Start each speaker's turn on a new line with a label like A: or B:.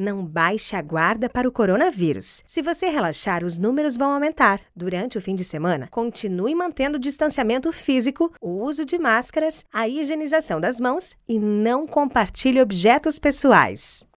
A: Não baixe a guarda para o coronavírus. Se você relaxar, os números vão aumentar. Durante o fim de semana, continue mantendo o distanciamento físico, o uso de máscaras, a higienização das mãos e não compartilhe objetos pessoais.